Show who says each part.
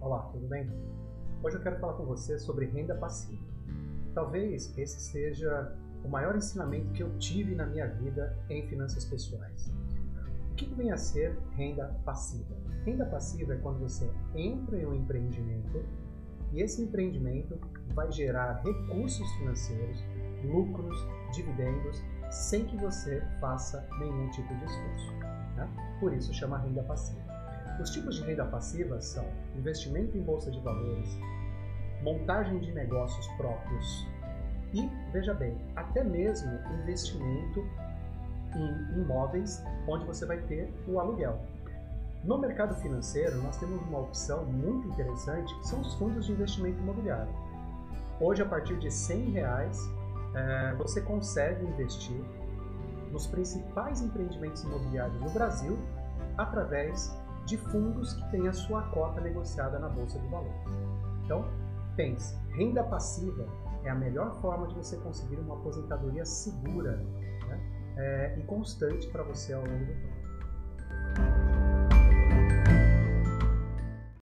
Speaker 1: Olá, tudo bem? Hoje eu quero falar com você sobre renda passiva. Talvez esse seja o maior ensinamento que eu tive na minha vida em finanças pessoais. O que vem a ser renda passiva? Renda passiva é quando você entra em um empreendimento e esse empreendimento vai gerar recursos financeiros, lucros, dividendos, sem que você faça nenhum tipo de esforço. Né? Por isso chama renda passiva. Os tipos de renda passiva são investimento em bolsa de valores, montagem de negócios próprios e, veja bem, até mesmo investimento em imóveis onde você vai ter o aluguel. No mercado financeiro, nós temos uma opção muito interessante que são os fundos de investimento imobiliário. Hoje, a partir de 100 reais, você consegue investir nos principais empreendimentos imobiliários do Brasil através de fundos que têm a sua cota negociada na Bolsa de Valores. Então, pense, renda passiva é a melhor forma de você conseguir uma aposentadoria segura né? é, e constante para você ao longo do tempo.